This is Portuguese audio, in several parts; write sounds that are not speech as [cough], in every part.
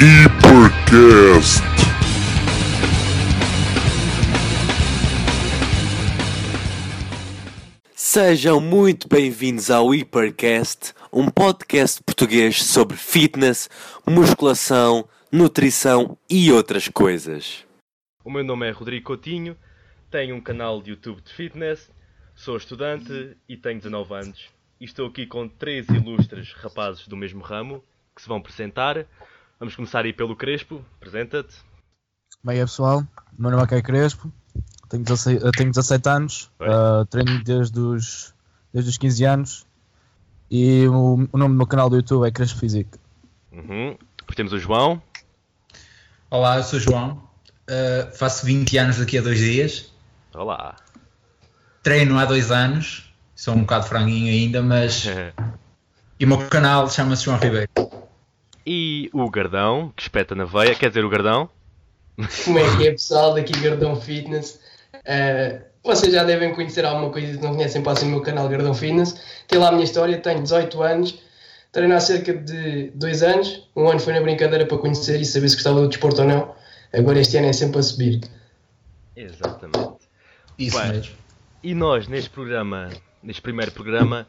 Hipercast. Sejam muito bem-vindos ao Hipercast, um podcast português sobre fitness, musculação, nutrição e outras coisas. O meu nome é Rodrigo Coutinho, tenho um canal de YouTube de fitness, sou estudante e tenho 19 anos. E estou aqui com três ilustres rapazes do mesmo ramo que se vão apresentar. Vamos começar aí pelo Crespo, apresenta-te. Como é que é pessoal? O meu nome é Crespo, tenho 16, eu tenho 17 anos, uh, treino desde os, desde os 15 anos e o, o nome do meu canal do YouTube é Crespo Physique. Uhum. Depois temos o João. Olá, eu sou o João, Uh, faço 20 anos daqui a dois dias, Olá. treino há dois anos, sou um bocado franguinho ainda, mas. [laughs] E o meu canal chama-se João Ribeiro. E o Gardão, que espeta na veia, quer dizer o Gardão. Como é que é pessoal daqui Gardão Fitness? Eh, vocês já devem conhecer alguma coisa que não conhecem, passem no meu canal Gardão Fitness. Tem lá a minha história, tenho 18 anos, treino há cerca de 2 anos. Um ano foi na brincadeira para conhecer e saber se gostava do desporto ou não. Agora este ano é sempre a subir. Exatamente. Isso Bem. mesmo. E nós, neste programa, neste primeiro programa,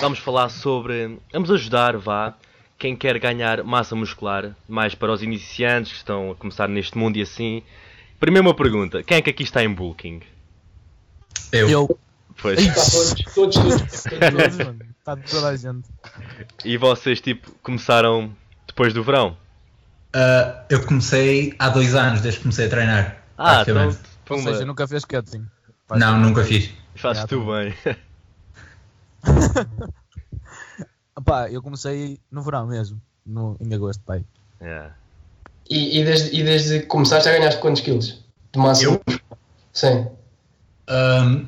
vamos falar sobre. Vamos ajudar, vá, quem quer ganhar massa muscular, mais para os iniciantes que estão a começar neste mundo e assim. Primeiro uma pergunta: quem é que aqui está em bulking? Eu. Eu, Pois. Está todos, todos, todos. todos, todos. está toda a gente. E vocês, tipo, começaram depois do verão? Uh, eu comecei há dois anos, desde que comecei a treinar. Ah, então. Ou seja, nunca fez cutting. Não, nunca fiz. fazes tu bem. [laughs] [laughs] Pá, eu comecei no verão mesmo, no, em agosto, pai. Yeah. E, e, desde, e desde que começaste já ganhaste quantos quilos? De massa? Eu? Sim. Um,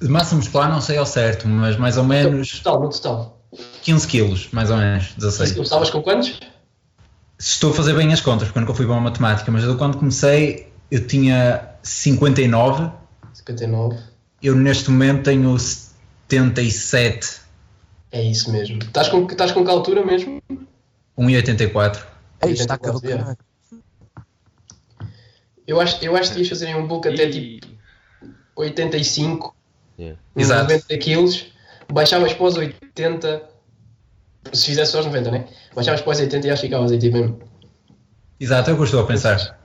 de massa muscular não sei ao certo, mas mais ou menos Total, no total. 15 quilos, mais ou menos, 16. Estavas com quantos? Estou a fazer bem as contas, porque eu nunca fui bom a matemática, mas eu quando comecei eu tinha 59, 59. eu neste momento tenho 77, É isso mesmo. Estás com, estás com que altura mesmo? 1,84. Ei, está do 84, caralho. Eu acho, eu acho que ias fazer um bulk até E- tipo 85, Yeah. uns Exato. 90 quilos, baixavas para os 80, se fizesse só os 90, né? Baixavas para os 80 e já ficavas aí tipo mesmo. Exato, é o que eu estou a pensar.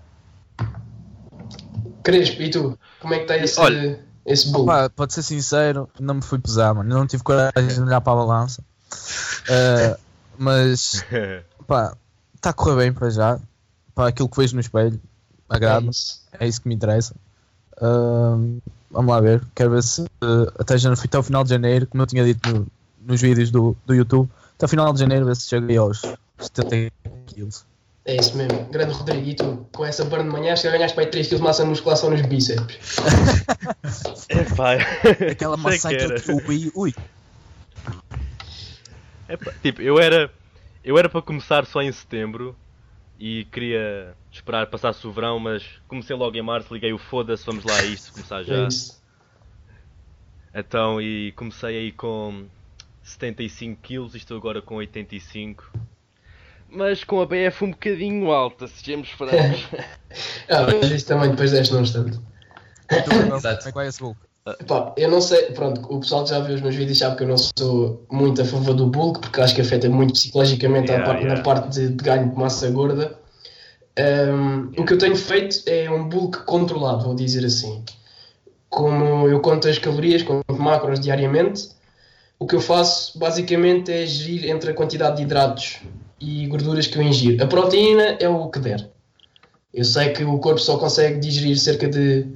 Crespo, e tu? Como é que está esse, Olha. Esse bulk? Pá, pode ser sincero, não me fui pesar, mano. Eu não tive coragem de olhar para a balança. Uh, mas, [laughs] pá, está a correr bem para já. Para aquilo que vejo no espelho, É agrada-me. isso. É isso que me interessa. Ahm, vamos lá ver. Quero ver se eh, até, janeiro, até o final de janeiro, como eu tinha dito no- nos vídeos do, do YouTube, até o final de janeiro ver se cheguei aos 70 quilos. É isso mesmo. Grande Rodrigo, e tu? Com essa burn de manhã, acho que já ganhaste para aí 3 kg de massa de musculação nos bíceps. [laughs] Epá, Aquela sei que eu vi, ui, Epá, tipo, eu era. Eu era para começar só em setembro e queria esperar passasse o verão, mas comecei logo em março, liguei o foda-se, vamos lá a isto, começar já. É isso. Então, e comecei aí com 75 kg e estou agora com 85. Mas com a BF um bocadinho alta, sejamos francos. [laughs] Ah, mas isso também depois deste num instante. [laughs] como Exato. é que vai esse? Pá, eu não sei, pronto, o pessoal que já viu os meus vídeos sabe que eu não sou muito a favor do bulk, porque acho que afeta muito psicologicamente a Yeah, parte- yeah. na parte de, de ganho de massa gorda. Um, O que eu tenho feito é um bulk controlado, vou dizer assim. Como eu conto as calorias, conto macros diariamente, o que eu faço basicamente é gerir entre a quantidade de hidratos e gorduras que eu ingiro. A proteína é o que der. Eu sei que o corpo só consegue digerir cerca de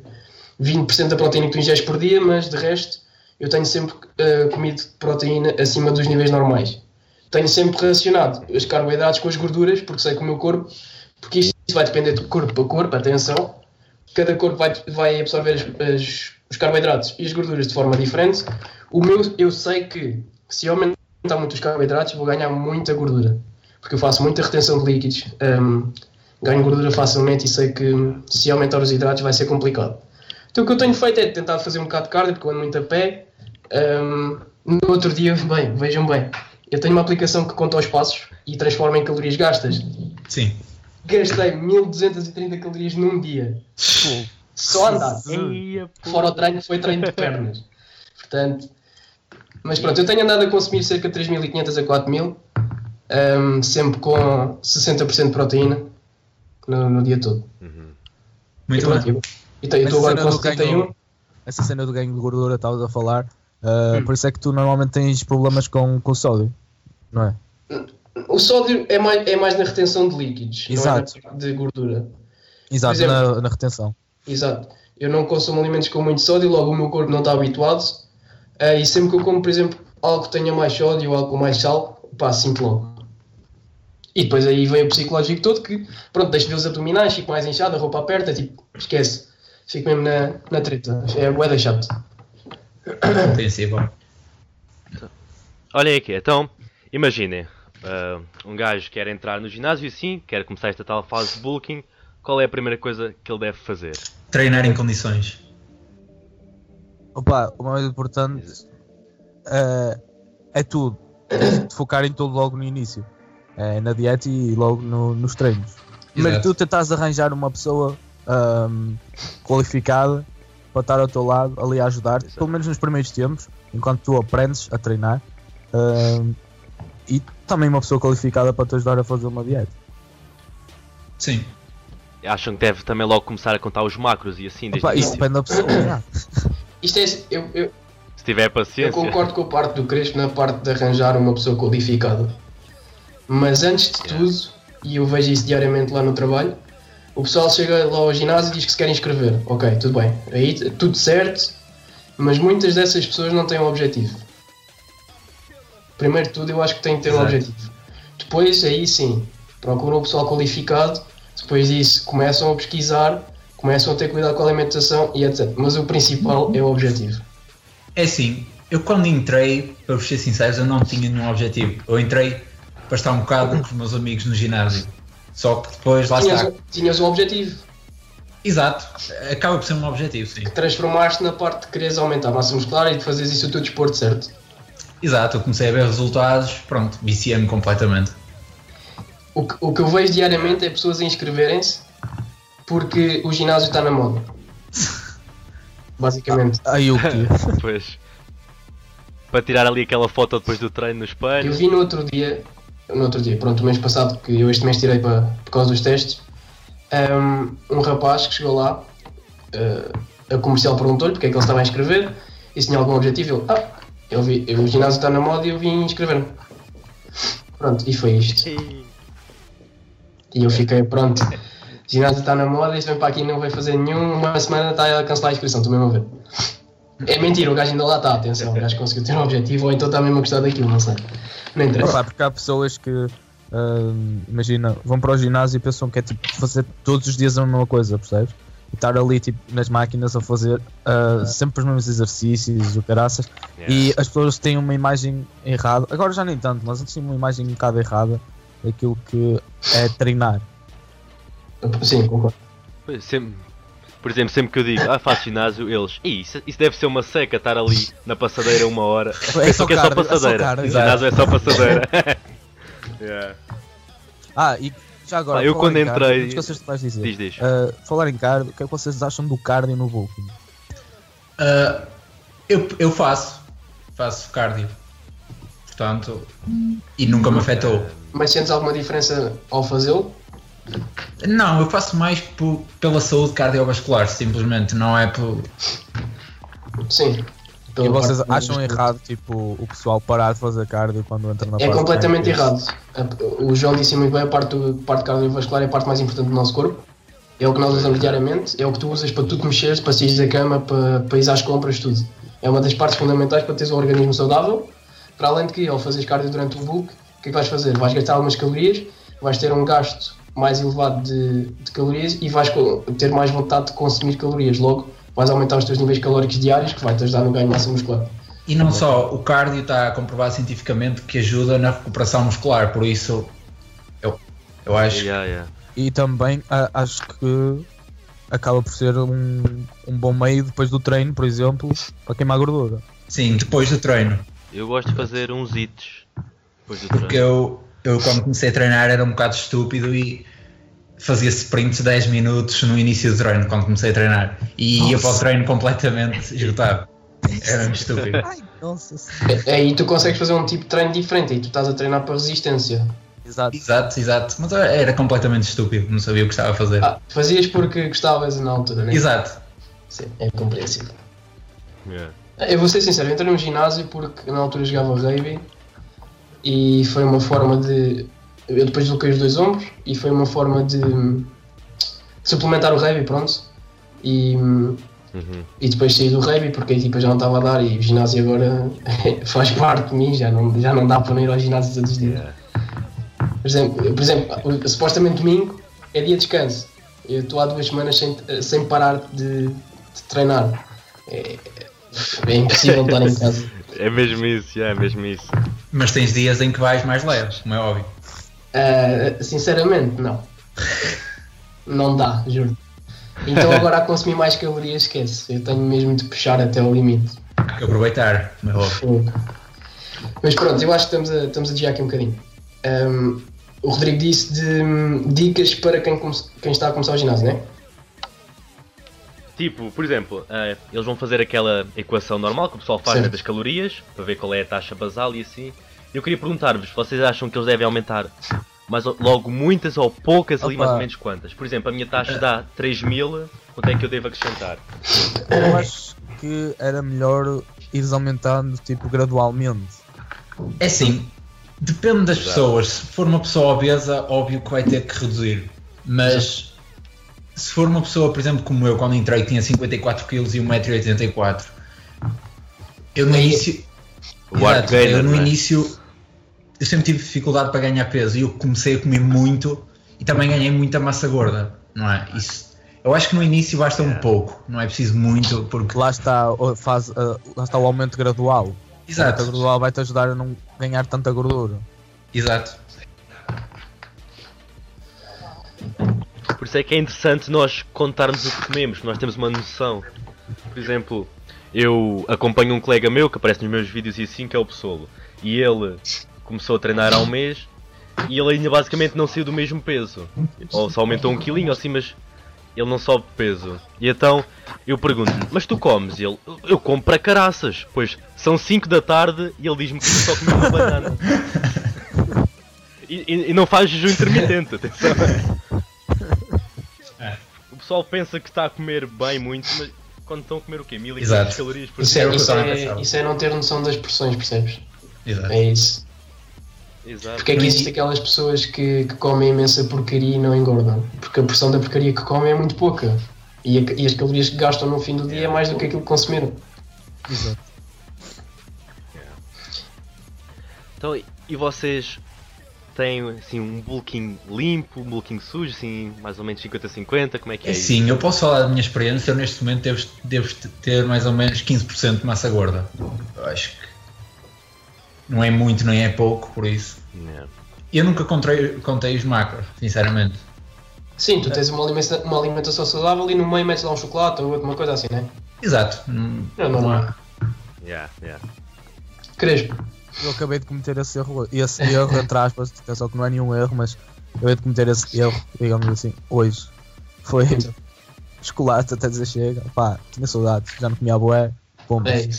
20% da proteína que tu ingeres por dia, mas de resto eu tenho sempre eh, comido proteína acima dos níveis normais. Tenho sempre relacionado os carboidratos com as gorduras, porque sei que o meu corpo, porque isto vai depender de corpo a corpo, atenção, cada corpo vai, vai absorver as- as- os carboidratos e as gorduras de forma diferente. O meu, eu sei que se eu aumentar muito os carboidratos, vou ganhar muita gordura, porque eu faço muita retenção de líquidos, ehm, ganho gordura facilmente e sei que se aumentar os hidratos vai ser complicado. Então o que eu tenho feito é tentar fazer um bocado de cardio, porque eu ando muito a pé. Ahm, no outro dia, [laughs] bem, vejam bem, eu tenho uma aplicação que conta os passos e transforma em calorias gastas. Sim. gastei 1230 calorias num dia. Só a andar. Eia, pô. Fora o treino, foi treino de pernas. Portanto, mas pronto, eu tenho andado a consumir cerca de 3500 a 4000, hum, sempre com 60% de proteína no, no dia todo. Muito e pronto, bem. eu- Então, eu estou Essa agora cena com do ganho- 71. Essa cena do ganho de gordura estavas a falar, uh, Hum. por isso é que tu normalmente tens problemas com, com sódio, não é? O sódio é mais, é mais na retenção de líquidos, Exato. não é de gordura. Exato, exemplo- na, na retenção. Exato. Eu não consumo alimentos com muito sódio, logo o meu corpo não está habituado. Eh, e sempre que eu como, por exemplo, algo que tenha mais sódio ou algo com mais sal, pá, sinto logo. E depois aí vem o psicológico todo que, pronto, deixo de ver os abdominais, fico mais inchado, a roupa aperta, tipo, esquece. Fico mesmo na, na treta. É bué chato. Compreensível. Olhem aqui, então, imaginem, ah, um gajo quer entrar no ginásio e sim, quer começar esta tal fase de bulking, qual é a primeira coisa que ele deve fazer? Treinar em condições. Opa, o mais importante uh, é tudo. Tens de focar em tudo logo no início. É, na dieta e logo no- nos treinos. Primeiro Exato. tu tentas arranjar uma pessoa ahm, qualificada para estar ao teu lado, ali a ajudar-te, pelo menos nos primeiros tempos, enquanto tu aprendes a treinar. ahm, e também uma pessoa qualificada para te ajudar a fazer uma dieta. Sim. Acham que deve também logo começar a contar os macros e assim, desde Opa, isso depende da pessoa. já. [laughs] Isto é, eu, eu, Se tiver eu paciência. concordo com a parte do Crespo na parte de arranjar uma pessoa qualificada. Mas antes de Yeah. tudo, e eu vejo isso diariamente lá no trabalho, o pessoal chega lá ao ginásio e diz que se quer inscrever. Ok, tudo bem. Aí tudo certo, mas muitas dessas pessoas não têm um objetivo. Primeiro de tudo, eu acho que tem que ter um Exato. objetivo. Depois, aí sim, procuram o pessoal qualificado. Depois disso, começam a pesquisar, começam a ter cuidado com a alimentação e etc. Mas o principal é o objetivo. É assim, eu quando entrei, para vos ser sinceros, eu não tinha nenhum objetivo. Eu entrei para estar um bocado com os meus amigos no ginásio. Só que depois, lá tinhas, está. tinhas um objetivo Exato, acaba por ser um objetivo, sim. que transformaste na parte de quereres aumentar a massa muscular e de fazeres isso o teu desporto certo. Exato, eu comecei a ver resultados, pronto, viciei-me completamente. O que, o que eu vejo diariamente é pessoas a inscreverem-se porque o ginásio está na moda. [laughs] Basicamente. Aí o quê? [laughs] Pois. Para tirar ali aquela foto depois do treino no Eu espelho. vi no outro dia, no outro dia, pronto, o mês passado, que eu este mês tirei para, por causa dos testes, um, um rapaz que chegou lá, uh, a comercial perguntou-lhe porque é que ele estava a inscrever e se tinha algum objetivo. Ele, ah, eu vi, o ginásio está na moda e eu vim inscrever-me. Pronto, e foi isto. E eu fiquei, pronto, o ginásio está na moda, este vem para aqui e não vai fazer nenhum, uma semana está a cancelar a inscrição, estou mesmo a ver. É mentira, o gajo ainda lá está, atenção, o gajo conseguiu ter um objetivo ou então está mesmo a gostar daquilo, não sei. Não interessa. Opa, porque há pessoas que, ahm, imagina, vão para o ginásio e pensam que é tipo fazer todos os dias a mesma coisa, percebes? E estar ali tipo, nas máquinas a fazer ah, sempre os mesmos exercícios, o caraças. Yeah. E as pessoas têm uma imagem errada, agora já nem tanto, mas antes tinham uma imagem um bocado errada daquilo que é treinar. Sim, concordo. Sempre- por exemplo, sempre que eu digo, ah, faço ginásio, eles, "Ih, isso, isso deve ser uma seca estar ali na passadeira uma hora. É só Porque é só cardio, é só passadeira. cardio. O ginásio é só passadeira. [laughs] Yeah. Ah, e já agora, Pá, eu quando cardio, entrei- esqueces do que vais dizer. Diz, diz. Ah, falar em cardio, o que é que vocês acham do cardio no bulking? Ah, eu, eu faço, faço cardio, portanto, e nunca me afetou. Mas sentes alguma diferença ao fazê-lo? Não, eu faço mais por- pela saúde cardiovascular, simplesmente, não é por. Sim. E vocês acham do- errado, tipo, o pessoal parar de fazer cardio quando entra na É fase completamente errado. O João disse muito bem, a parte, do, parte cardiovascular é a parte mais importante do nosso corpo. É o que nós usamos diariamente, é o que tu usas para tu te mexeres, para sair da cama, para, para ir às compras, tudo. É uma das partes fundamentais para teres um organismo saudável. Para além de que, ao fazeres cardio durante o bulk, o que é que vais fazer? Vais gastar algumas calorias, vais ter um gasto mais elevado de, de calorias e vais ter mais vontade de consumir calorias. Logo, vais aumentar os teus níveis calóricos diários, que vai te ajudar no ganho de massa muscular. E não só, o cardio está comprovado cientificamente que ajuda na recuperação muscular, por isso eu, eu acho Yeah, yeah. E também acho que acaba por ser um, um bom meio depois do treino, por exemplo, para queimar gordura. sim, depois do treino. Eu gosto de fazer uns hits depois do treino. Porque eu, eu quando comecei a treinar era um bocado estúpido e fazia sprints 10 minutos no início do treino, quando comecei a treinar. E ia para o treino completamente esgotado. Era muito estúpido. Ai, nossa. É, Aí tu consegues fazer um tipo de treino diferente e tu estás a treinar para resistência. Exato. Exato, exato. Mas era completamente estúpido, não sabia o que estava a fazer. Ah, fazias porque gostavas na altura, né? Exato. Sim, é compreensível. Yeah. Eu vou ser sincero, eu entrei num ginásio porque na altura jogava rugby e foi uma forma de. Eu depois desloquei os dois ombros e foi uma forma de suplementar o rugby, pronto. E, hum, Uhum. e depois saí do rugby porque a equipa já não estava a dar e o ginásio agora [laughs] faz parte de mim, já não, já não dá para não ir ao ginásio todos os dias. Yeah. Por exemplo, por exemplo, supostamente domingo é dia de descanso. Eu estou há duas semanas sem, sem parar de, de treinar. É, é impossível estar em [laughs] casa. É mesmo isso, yeah, é mesmo isso. Mas tens dias em que vais mais leves, como é óbvio. Ah, sinceramente, não. Não dá, juro. Então [laughs] agora a consumir mais calorias, esquece. Eu tenho mesmo de puxar até o limite. Que aproveitar, como é óbvio. Mas pronto, eu acho que estamos a, estamos a desviar aqui um bocadinho. Ahm, o Rodrigo disse de hum, dicas para quem, quem está a começar o ginásio, não é? Tipo, por exemplo, eh, eles vão fazer aquela equação normal que o pessoal faz né, das calorias para ver qual é a taxa basal e assim. Eu queria perguntar-vos, vocês acham que eles devem aumentar mas logo muitas ou poucas ali, Opa. mais ou menos quantas? Por exemplo, a minha taxa dá 3 mil, quanto é que eu devo acrescentar? Eu acho que era melhor ires aumentando tipo gradualmente. É assim, depende das Exato. pessoas. Se for uma pessoa obesa, óbvio que vai ter que reduzir. Mas se for uma pessoa, por exemplo, como eu, quando entrei tinha 54 kg e 1,84m, eu no início. Exato, gainer, eu no é? início eu sempre tive dificuldade para ganhar peso e eu comecei a comer muito e também ganhei muita massa gorda, não é? Isso, eu acho que no início basta um pouco, não é preciso muito, porque. Lá está, o- faz, ah, lá está o aumento gradual. O aumento Exato, gradual vai-te ajudar a não ganhar tanta gordura. exato. Por isso é que é interessante nós contarmos o que comemos, nós temos uma noção. Por exemplo, eu acompanho um colega meu que aparece nos meus vídeos e assim, que é o Psolo. E ele começou a treinar há um mês e ele ainda basicamente não saiu do mesmo peso. Ou só aumentou um quilinho assim, mas ele não sobe peso. E então eu pergunto-lhe, mas tu comes? E ele, eu como para caraças. Pois são 5 da tarde e ele diz-me que só comeu uma banana. [laughs] E, e- e não faz jejum intermitente, atenção. O pessoal pensa que está a comer bem muito, mas quando estão a comer o quê? 1500 Exato. calorias por Isso dia? é, que eu isso, é, isso é não ter noção das porções, percebes? exato. É isso. Exato. Porque é que existem aquelas pessoas que, que comem imensa porcaria e não engordam? Porque a porção da porcaria que comem é muito pouca. E, a- e as calorias que gastam no fim do dia é mais do que aquilo que consumiram. Exato. Então, e vocês têm assim um bulking limpo, um bulking sujo, assim, mais ou menos 50-50? Como é que é, É isso? sim, eu posso falar da minha experiência. Eu neste momento devo, devo ter mais ou menos 15% de massa gorda. Eu acho que não é muito nem é pouco, por isso. Yeah. Eu nunca contei, contei os macros, sinceramente. Sim, tu tens uma alimentação, uma alimentação saudável e no meio metes lá um chocolate ou alguma coisa assim, não é? Exato. Não, É normal. Yeah, yeah. Crespo. Eu acabei de cometer esse erro, esse erro entre aspas, atenção que não é nenhum erro, mas eu acabei de cometer esse erro, digamos assim, hoje. Foi [laughs] chocolate até dizer chega, pá, tinha saudades, já não comia boé, pombas. É.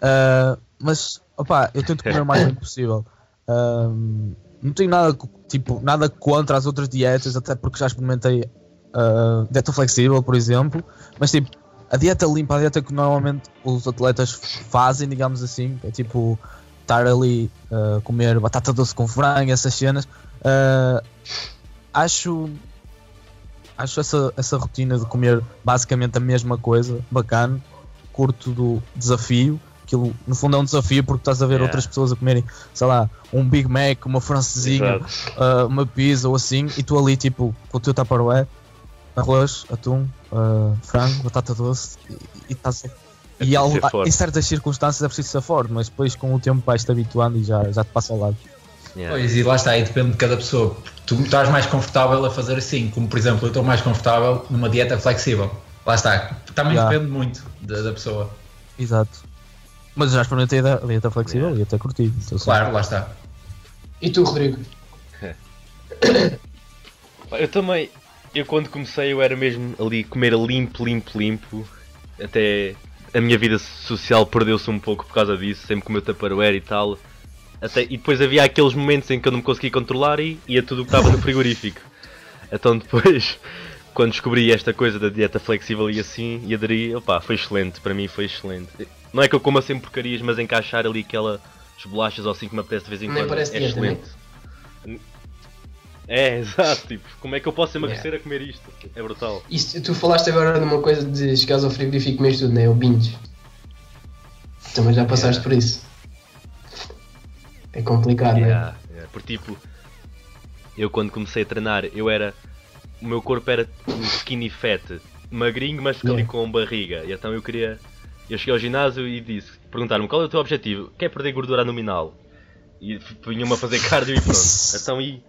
Ah, mas, opá, eu tento comer o mais limpo possível. Ahm, não tenho nada, tipo, nada contra as outras dietas, até porque já experimentei ah, dieta flexível, por exemplo. Mas, tipo, a dieta limpa, a dieta que normalmente os atletas fazem, digamos assim, é tipo estar ali a comer batata doce com frango, essas cenas. ah, acho acho essa, essa rotina de comer basicamente a mesma coisa bacana, curto do desafio. Aquilo, no fundo é um desafio porque estás a ver Yeah. outras pessoas a comerem, sei lá, um Big Mac, uma francesinha, ah, uma pizza ou assim, e tu ali tipo com o teu tupperware, arroz, atum, frango, batata doce, e, e estás a- É e ao- em certas circunstâncias é preciso ser forte, mas depois com o tempo vais-te habituando e já, já te passa ao lado. Yeah. Pois, e lá está, aí depende de cada pessoa. Tu estás mais confortável a fazer assim, como por exemplo, eu estou mais confortável numa dieta flexível. Lá está, também Já. depende muito da, da pessoa. Exato. Mas eu já experimentei a dieta flexível Yeah. e até curti. então. Claro, lá está. E tu, Rodrigo? [coughs] Eu também, eu quando comecei eu era mesmo ali comer limpo, limpo, limpo. Até a minha vida social perdeu-se um pouco por causa disso, sempre comeu tupperware e tal. Até, e depois havia aqueles momentos em que eu não me conseguia controlar e ia tudo o que estava no frigorífico. Então depois, [laughs] quando descobri esta coisa da dieta flexível e assim, e aderi, opá, foi excelente, para mim foi excelente. Não é que eu coma sempre porcarias, mas encaixar ali aquelas bolachas ou assim que me apetece de vez em quando é dieta, né? É, [laughs] exato, tipo, como é que eu posso emagrecer a comer isto? É brutal. Isso, tu falaste agora de uma coisa de chegares ao frigorífico e comeres tudo, né? O binge. Também já passaste Yeah. por isso. É complicado, né? Yeah, yeah. Porque tipo, eu quando comecei a treinar, eu era. O meu corpo era um skinny fat, magrinho, mas ali Yeah. com barriga. E então eu queria. Eu cheguei ao ginásio e disse, perguntaram-me qual é o teu objetivo? Quer perder gordura abdominal? E vinham-me a fazer [laughs] cardio e pronto. Então e.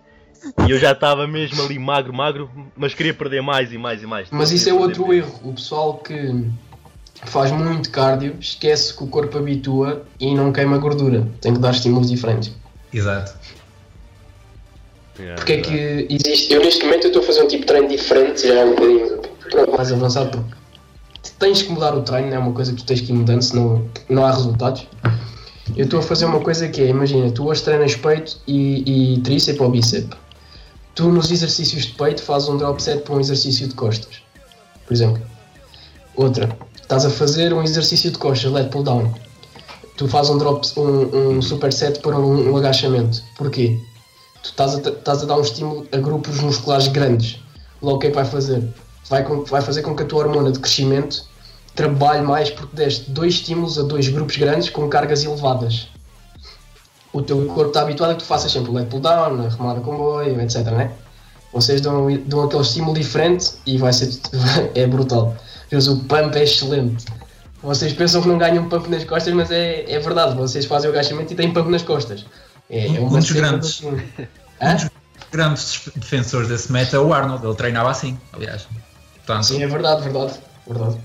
E eu já estava mesmo ali magro, magro, mas queria perder mais e mais e mais. Mas isso é outro erro. O pessoal que faz muito cardio esquece que o corpo habitua e não queima gordura. Tem que dar estímulos diferentes. Exato. Yeah, Porque é que existe. Eu neste momento eu estou a fazer um tipo de treino diferente, já é um bocadinho mais avançado, porque tens que mudar o treino, não é uma coisa que tu tens que ir mudando, senão não há resultados. Eu estou a fazer uma coisa que é, imagina, tu hoje treinas peito e, e tríceps ou bíceps. Tu nos exercícios de peito fazes um drop set para um exercício de costas, por exemplo. Outra, estás a fazer um exercício de costas, leg pull down. Tu fazes um drop, um, um superset para um, um agachamento. Porquê? tu estás a, estás a dar um estímulo a grupos musculares grandes. Logo o que é que vai fazer? Vai, com- vai fazer com que a tua hormona de crescimento trabalhe mais porque deste dois estímulos a dois grupos grandes com cargas elevadas. O teu corpo está habituado a que tu faças sempre o leg pull down, a remada com comboio, etc. Né? Vocês dão, dão aquele estímulo diferente e vai ser [laughs] é brutal. Mas o pump é excelente. Vocês pensam que não ganham pump nas costas, mas é, é verdade. Vocês fazem o agachamento e têm pump nas costas. É, é Um dos grandes. assim. [laughs] Hã? Grandes defensores desse meta é o Arnold, ele treinava assim, aliás. Portanto, Sim, é verdade, verdade. verdade.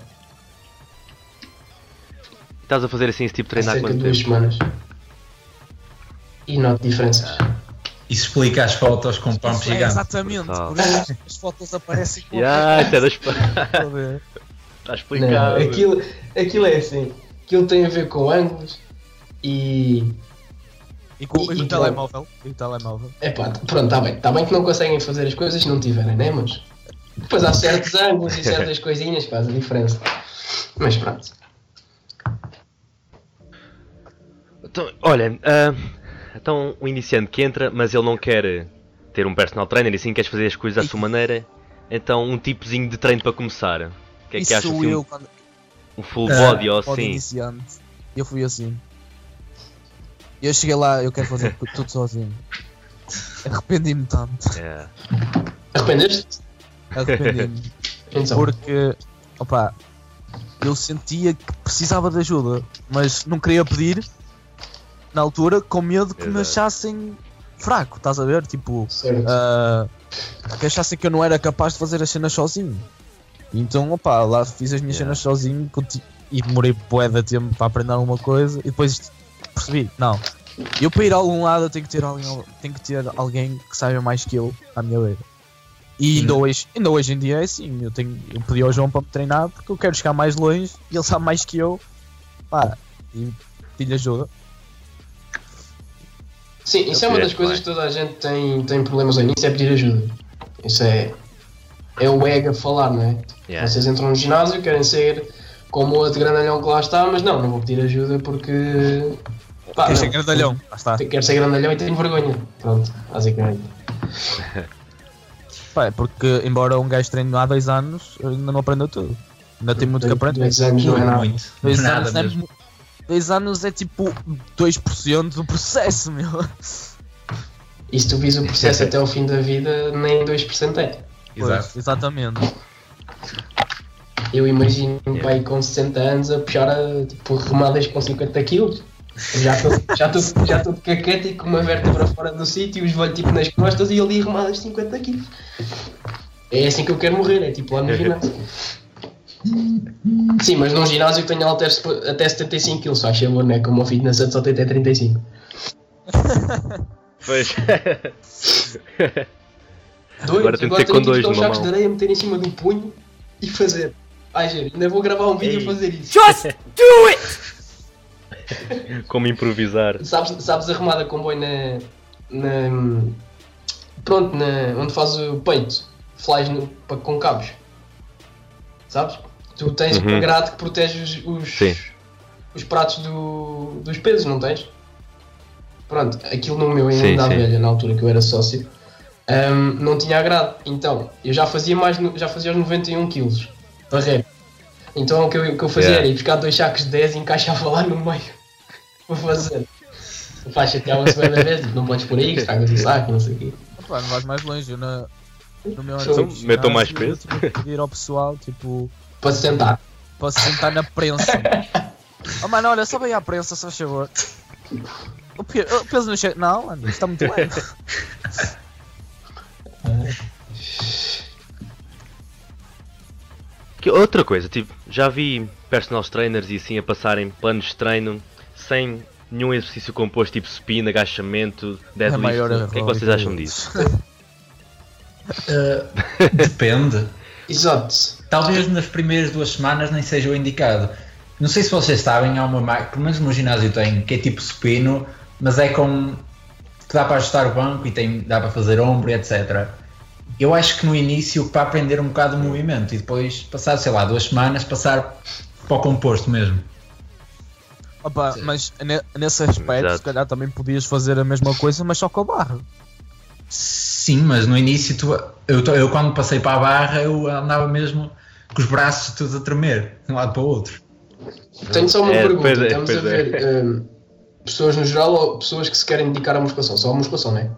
Estás a fazer assim esse tipo de Há treino há cerca de quanto duas tempo? semanas. E noto diferenças. isso explica as fotos com pump é gigante. exatamente, por isso as fotos aparecem com [laughs] Yeah, isso é. Está [laughs] Não, explicado. aquilo, aquilo é assim. Aquilo tem a ver com ângulos e. E com E- e e telemóvel. E o telemóvel. Epá, pronto, está bem. Está bem que não conseguem fazer as coisas se não tiverem, né? Mas. Depois há certos ângulos e certas [laughs] coisinhas que fazem diferença. Mas pronto. Então, olha, ah, então um iniciante que entra, mas ele não quer ter um personal trainer e sim queres fazer as coisas à sua maneira, então um tipozinho de treino para começar. O que é que Isso achas? sou assim, eu um, quando um full Ah, body ou assim? iniciante. Eu fui assim. Eu cheguei lá, eu quero fazer tudo sozinho. Arrependi-me tanto. É. Arrependeste? Arrependi-me. [laughs] Então. Porque, opa, eu sentia que precisava de ajuda, mas não queria pedir na altura com medo que me achassem fraco, estás a ver? Tipo, ah, que achassem que eu não era capaz de fazer as cenas sozinho. Então, opa, lá fiz as minhas Yeah. cenas sozinho e demorei bué de tempo para aprender alguma coisa e depois percebi, não, eu para ir a algum lado eu tenho que ter alguém, tenho que ter alguém que saiba mais que eu à minha beira. E ainda Sim. hoje, ainda hoje em dia é assim, eu, tenho, eu pedi ao João para me treinar porque eu quero chegar mais longe e ele sabe mais que eu. Pá, e pedi ajuda. Sim, isso é uma das coisas que toda a gente tem, tem problemas ao início, é pedir ajuda. Isso é, é o ego a falar, não é? Yeah. Vocês entram no ginásio, querem ser como o outro grandalhão que lá está, mas não, não vou pedir ajuda porque. Pá, Quer não. ser grandalhão, lá está. Quero ser grandalhão e tenho vergonha. Pronto, basicamente. Pá, é porque embora um gajo treine há dois anos, ainda não aprendeu tudo. Ainda tem muito que aprender. Dois anos não é nada. Dois Nada anos, é, mesmo. Mu- dois anos é tipo 2% do processo, meu. E se tu vis o processo até ao fim da vida, nem 2% é. Exato. Pois, exatamente. Eu imagino um pai com 60 anos a puxar a, tipo, remadas com 50 kg. Já estou já tô, já tô de caquete e com uma vértebra fora do sítio, os joelhos tipo nas costas e ali remadas de 50 kg. É assim que eu quero morrer, é tipo lá no [laughs] ginásio. Sim, mas num ginásio que tenha halteres até 75 kg, faz favor, não é como o fitness só [laughs] tem até 35. Pois. Dois, Agora tem de ser com que dois buscar os numa sacos de areia, meter em cima do punho e fazer. Ai, gente, ainda vou gravar um vídeo Ei. a fazer isso. Just do it! [laughs] Como improvisar. Sabes, sabes a remada de comboio na. na pronto, na, onde faz o peito, flies no, com cabos. Sabes? Tu tens Uhum. uma grade que protege os, os, os pratos do, dos pesos, não tens? Pronto, aquilo no meu ainda sim. velha, na altura que eu era sócio, hum, não tinha grade. Então, eu já fazia mais, já fazia os 91 kg para rap. Então o que eu, o que eu fazia Yeah. era ir buscar dois sacos de 10 e encaixava lá no meio [laughs] para fazer. Faz chateava-se bem da vez, tipo, não podes por aí, que estragas o saco, não sei o quê. Opa, não vais mais longe. Eu na, no meu Então, antigo metam mais peso. que pedir ao pessoal, tipo, Se sentar. se sentar na prensa. [laughs] oh mano, olha, só bem à prensa, se faz favor. O pe- o peso não chega. Não, mano, isto está muito leve. [laughs] Que outra coisa, tipo, já vi personal trainers e assim a passarem planos de treino sem nenhum exercício composto, tipo supino, agachamento, É deadlift. maior o que é que vocês acham disso? Uh, [laughs] depende. Exato. Talvez nas primeiras duas semanas nem seja o indicado. Não sei se vocês sabem, há uma máquina, pelo menos no ginásio tem, que é tipo supino, mas é com. que dá para ajustar o banco e tem, dá para fazer ombro e etc. Eu acho que no início para aprender um bocado o movimento e depois passar, sei lá, duas semanas, passar para o composto mesmo. Opa, mas ne- nesse aspecto, Exato. se calhar também podias fazer a mesma coisa, mas só com a barra. Sim, mas no início tu, eu, eu quando passei para a barra eu andava mesmo com os braços todos a tremer de um lado para o outro. Tenho só uma É, pergunta. pois é, Estamos a é. ver hum, pessoas no geral ou pessoas que se querem dedicar à musculação? Só à musculação, não é?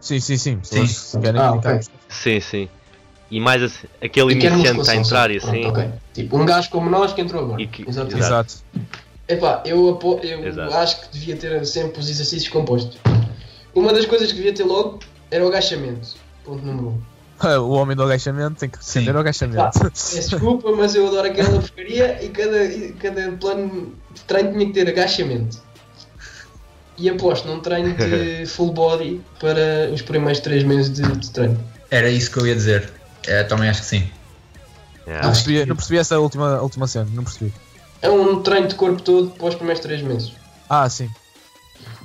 Sim, sim, sim. Pessoas Sim. que se querem Ah, dedicar. ok. Sim, sim. E mais assim, aquele E iniciante a entrar e assim. Pronto, ok. Tipo, um gajo como nós que entrou agora. Que- Exato. Exato. Epá, eu, apo- eu Exato. acho que devia ter sempre os exercícios compostos. Uma das coisas que devia ter logo era o agachamento. Ponto número um. [laughs] O homem do agachamento tem que defender o agachamento. [laughs] Desculpa, mas eu adoro aquela porcaria e cada, e cada plano de treino tinha que ter agachamento. E aposto num treino de [laughs] full body para os primeiros 3 meses de, de treino. Era isso que eu ia dizer. É, também acho que sim. Yeah. Não percebi, não percebi essa última, última cena, não percebi. É um treino de corpo todo para os primeiros 3 meses. Ah, sim.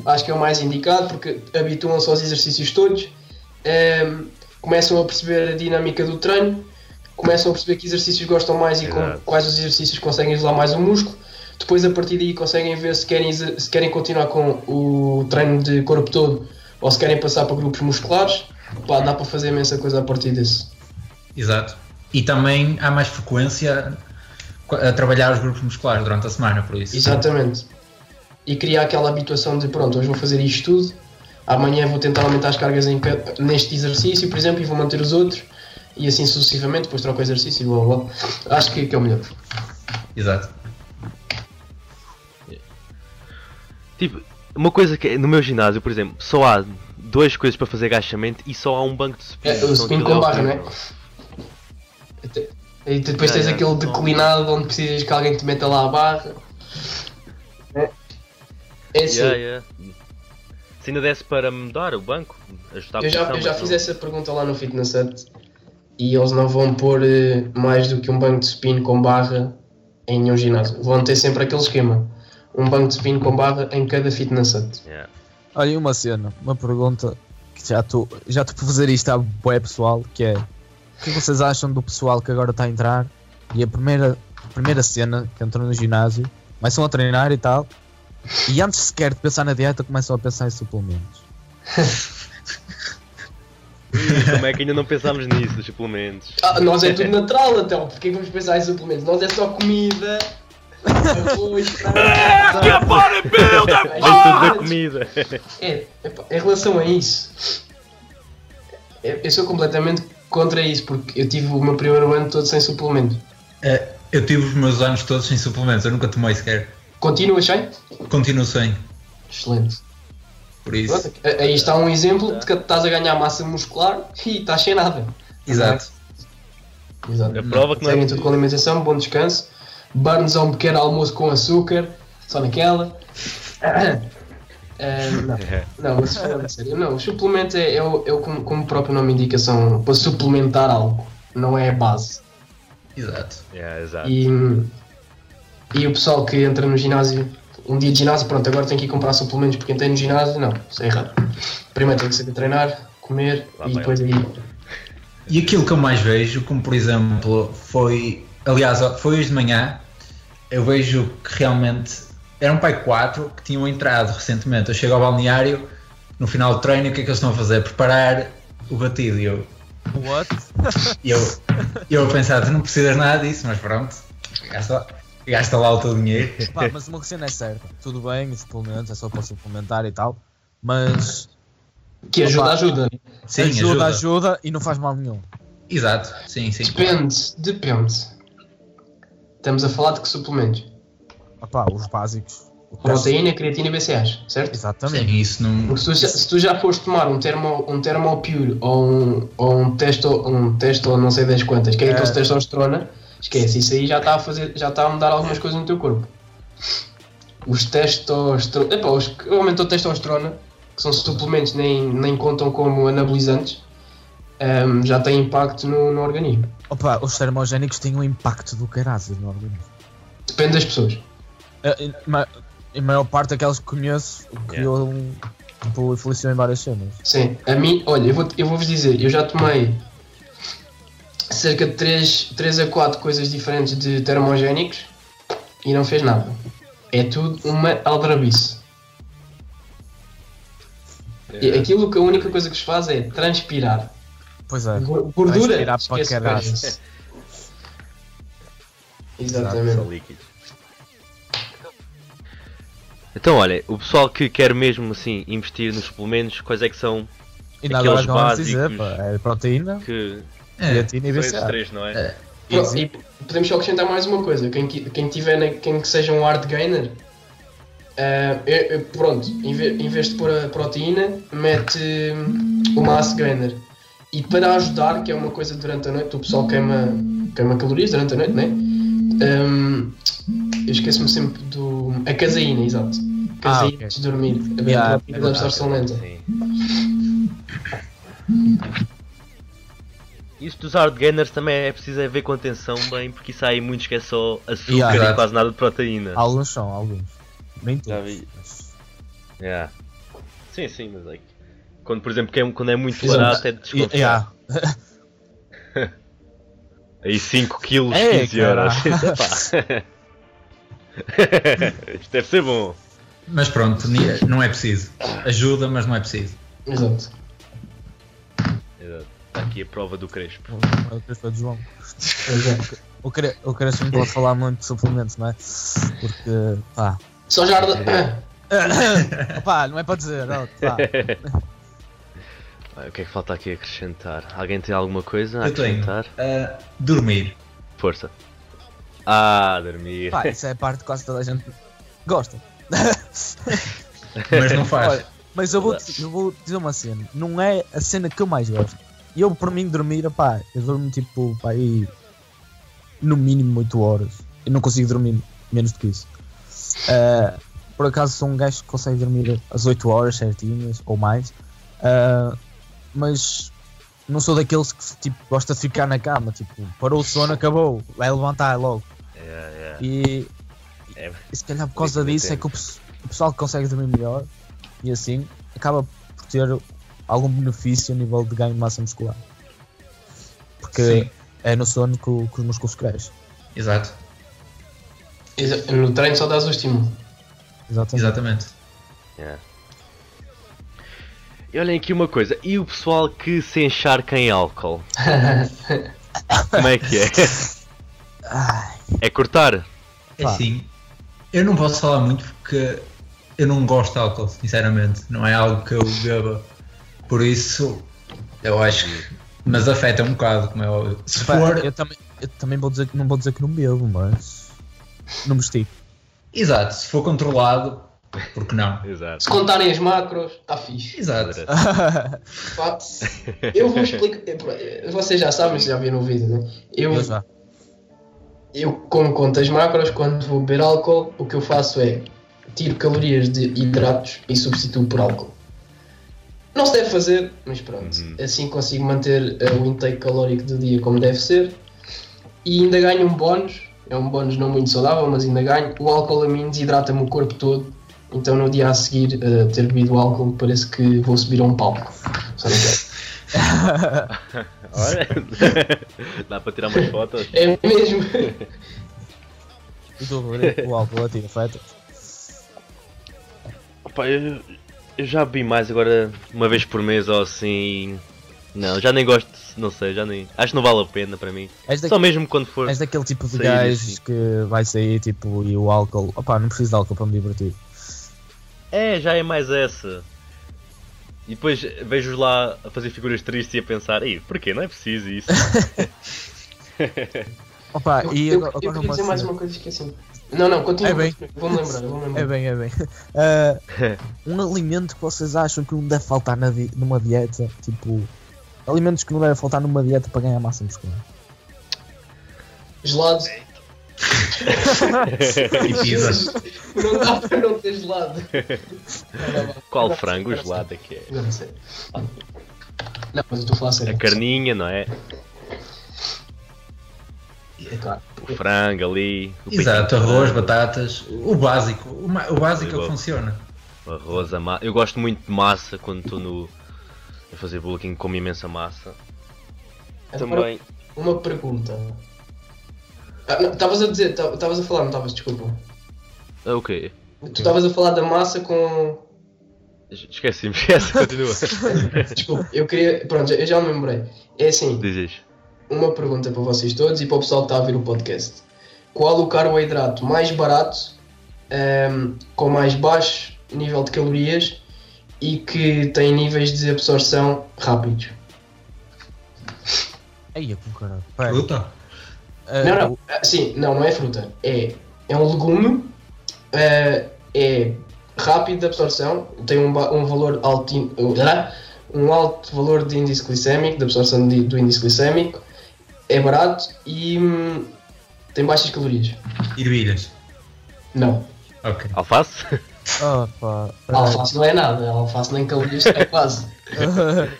Acho que é o mais indicado porque habituam-se aos exercícios todos, ehm, começam a perceber a dinâmica do treino, começam a perceber que exercícios gostam mais e com quais os exercícios conseguem isolar mais o músculo. Depois, a partir daí, conseguem ver se querem, se querem continuar com o treino de corpo todo ou se querem passar para grupos musculares. Pá, dá para fazer imensa coisa a partir desse. Exato. E também há mais frequência a trabalhar os grupos musculares durante a semana, por isso. Exatamente. E criar aquela habituação de pronto, hoje vou fazer isto tudo, amanhã vou tentar aumentar as cargas em neste exercício, por exemplo, e vou manter os outros, e assim sucessivamente, depois troco o exercício e blá blá blá. Acho que, que é o melhor. Exato. Tipo, uma coisa que é- no meu ginásio, por exemplo, só há duas coisas para fazer agachamento e só há um banco de supino. É, o supino com barra, não é? E depois tens aquele declinado onde precisas que alguém te meta lá a barra. É, é assim. Yeah, yeah. Se ainda desse para mudar o banco, ajustar a Eu já, posição, eu já fiz não. essa pergunta lá no Fitness Hut e eles não vão pôr eh, mais do que um banco de supino com barra em nenhum ginásio. Vão ter sempre aquele esquema. Um banco de supino com barra em cada Fitness Hut. Yeah. Olha, e uma cena, uma pergunta que já estou já estou a fazer isto à bué pessoal, que é o que vocês acham do pessoal que agora está a entrar e a primeira, a primeira cena que entrou no ginásio, começam a treinar e tal, e antes sequer de pensar na dieta começam a pensar em suplementos. Ih, Como é que ainda não pensámos nisso, dos suplementos? Ah, nós é tudo natural, então. Porquê que vamos pensar em suplementos? Nós é só comida, arroz, [laughs] frango. Vem tudo da comida. É, epá, em relação a isso, eu, eu sou completamente contra isso, porque eu tive o meu primeiro ano todo sem suplemento. É, eu tive os meus anos todos sem suplementos, eu nunca tomei sequer. Continuas sem? Continuo sem. Excelente. Por isso. Pronto, aí está um exemplo de que estás a ganhar massa muscular e estás sem nada. Exato. Exato. A prova que não Seguem é. tudo com alimentação, bom descanso. Burns a um pequeno almoço com açúcar, só naquela. Ahm, não, [laughs] não, mas falando a sério, não, o suplemento é, é, o, é o como, como o próprio nome indica, são para suplementar algo, não é a base. Exato. Yeah, exato. E, e o pessoal que entra no ginásio, um dia de ginásio, pronto, agora tem que ir comprar suplementos porque entrei no ginásio, não, isso é errado. Primeiro tem que saber treinar, comer Lá e depois aí. E aquilo que eu mais vejo, como por exemplo, foi. Aliás, foi hoje de manhã, eu vejo que realmente eram pai quatro que tinham entrado recentemente. Eu chego ao balneário, no final do treino, o que é que eles estão a fazer? Preparar o batido. E eu, What? e eu, eu a pensar, tu não precisas nada disso, mas pronto, gasta, gasta lá o teu dinheiro. [laughs] Pá, mas uma cena é certa. Tudo bem, os suplementos é só para suplementar e tal. Mas Que ajuda, Opa. ajuda. Sim, ajuda, ajuda. ajuda e não faz mal nenhum. Exato, sim, sim. Depende, depende. Estamos a falar de que suplementos? Opá, os básicos. Proteína, creatina e BCAAs, certo? Exatamente. Sim, isso não. Porque se tu, já, se tu já foste tomar um termo, um termopure ou um, ou um testo, um testo não sei das quantas, que é É. aquele testosterona, esquece, isso aí já está a fazer, já está a mudar algumas coisas no teu corpo. Os testosterona, epá, os que aumentam a testosterona, que são suplementos nem, nem contam como anabolizantes, ehm, já têm impacto no, no organismo. Opa, os termogénicos têm um impacto do caraças no organismo. Depende das pessoas. A, em- em maior parte daquelas que conheço, que Yeah. eu tipo, influenciou em várias cenas. Sim, a mim, olha, eu, vou, eu vou-vos dizer, eu já tomei cerca de 3, 3 a 4 coisas diferentes de termogénicos e não fez nada. É tudo uma aldrabice. E aquilo que a única coisa que se faz é transpirar. Pois é. Gor- Gordura, Transpirar para caralho. Exatamente. Então, olha, o pessoal que quer mesmo assim investir nos suplementos, quais é que são E Aqueles vamos dizer, básicos. pá, é proteína, que É, creatina e BCA. três, não é? É. E podemos só acrescentar mais uma coisa: quem, quem tiver, na- quem que seja um hard gainer, eu- eu- pronto, em ve- em vez de pôr a proteína, mete hum, o mass gainer. E para ajudar, que é uma coisa durante a noite, o pessoal queima, queima calorias durante a noite, né? Hum, eu esqueço-me sempre do. A caseína, exato. Caseína Ah, ok. antes de dormir. A Yeah, é da absorção lenta. Sim. Isto dos hard gainers também é preciso ver com atenção bem, porque isso há aí muitos que é só açúcar Yeah. e quase nada de proteína. Alguns são, alguns. Nem Já todos. vi. mas- Yeah. Sim, sim, mas é que quando, por exemplo, é- quando é muito Exato. barato é de desconfiar. Yeah. [laughs] Aí 5 kg, É, 15 euros. [laughs] cara. Epá. [laughs] Isto deve ser bom. Mas pronto, não é preciso. Ajuda, mas não é preciso. Exato. Está aqui a prova do Crespo. O- Crespo é de João. O Cre- O Crespo não pode falar muito de suplementos, não é? Porque, pá. Só já arde- [coughs] Opá, não é para dizer, ó, pá. O que é que falta aqui acrescentar? Alguém tem alguma coisa a Eu tenho. acrescentar? Ah, dormir. Força. Ah, dormir. Pá, isso é a parte que quase toda a gente gosta. Mas não faz. Olha, mas eu vou, eu vou dizer uma cena, não é a cena que eu mais gosto. E eu, por mim, dormir, pá, eu durmo tipo, pá, aí, no mínimo 8 horas. Eu não consigo dormir menos do que isso. Ah, por acaso sou um gajo que consegue dormir às 8 horas certinhas ou mais. Ah, mas não sou daqueles que tipo, gosta de ficar na cama. Tipo, parou o sono, acabou, vai levantar logo. É, é. E, É. e se calhar por causa que disso é que o, o pessoal que consegue dormir melhor e assim acaba por ter algum benefício a nível de ganho de massa muscular. Porque Sim. é no sono que, o- que os músculos crescem. Exato. Exa- No treino só dás o estímulo. Exatamente. Exatamente. É. E olhem aqui uma coisa, e o pessoal que se encharca em álcool? [laughs] Como é que é? É cortar? É assim. Eu não posso falar muito porque eu não gosto de álcool, sinceramente. Não é algo que eu beba. Por isso, eu acho que. Mas afeta um bocado, como é óbvio. Se pá, for. eu também, eu também vou dizer que não vou dizer que não bebo, mas não me estico. Exato, se for controlado, porque não? Exato. Se contarem as macros, está fixe. Exato. Pá, Eu vou explicar. Vocês já sabem, já viram o vídeo, né? Eu, Eu já. eu como conto as macros, quando vou beber álcool, o que eu faço é tiro calorias de hidratos e substituo por álcool. Não se deve fazer, mas pronto. Uhum. Assim consigo manter eh, o intake calórico do dia como deve ser. E ainda ganho um bónus, é um bónus não muito saudável, mas ainda ganho. O álcool a mim desidrata-me o corpo todo. Então no dia a seguir eh, ter bebido álcool parece que vou subir a um palco. Só não quero. [laughs] Olha, [laughs] dá para tirar umas fotos. É mesmo. [laughs] E tu, o álcool a ti afeta? Opa, eu já bebi mais agora uma vez por mês ou assim. Não, já nem gosto, não sei, já nem. Acho que não vale a pena para mim. Só mesmo quando for. és daquele tipo de sair gajos assim. que vai sair tipo e o álcool. Opá, não preciso de álcool para me divertir. É, já é mais essa. E depois vejo-os lá a fazer figuras tristes e a pensar, Ih, porquê? Não é preciso isso. [laughs] [laughs] Opa, Eu, e eu, agora eu queria dizer mais uma coisa que esqueci. Não, não, continua. É bem. Vou-me lembrar, vou-me lembrar. É bem, é bem. Ah, [laughs] um alimento que vocês acham que não deve faltar na di- numa dieta, tipo, alimentos que não devem faltar numa dieta para ganhar massa muscular. Gelado. E pizza. [laughs] Não dá para não ter gelado. Qual frango gelado é que é? Não sei. Não, mas eu estou a falar sério. A carninha, não é? É claro. O frango ali. O Exato, arroz, batatas, o básico. O, ma- o básico é que funciona. arroz, a massa. Eu gosto muito de massa quando estou no. a fazer bulking, como imensa massa. Agora, Também. Uma pergunta. Ah, Estavas a dizer, ta- estavas a falar, não estavas, desculpa. Ah, o quê? Tu estavas a falar da massa com. Esqueci-me, [laughs] esquece, continua. [laughs] Desculpa, eu queria. Pronto, eu já me lembrei. É assim, Dizes. Uma pergunta para vocês todos e para o pessoal que está a ouvir o podcast. Qual o carboidrato mais barato, ehm, com mais baixo nível de calorias e que tem níveis de absorção rápidos? Aí, com caralho. Fruta? ah, Não, não, ah, sim, não, não é fruta. É, é um legume, eh, é rápido de absorção, tem um, um valor alto, um alto valor de índice glicémico, de absorção de- do índice glicémico, é barato e hum, tem baixas calorias. Ervilhas. Não, Ok. Alface? [laughs] Opa, a alface não é nada, alface nem calorias é quase. [laughs]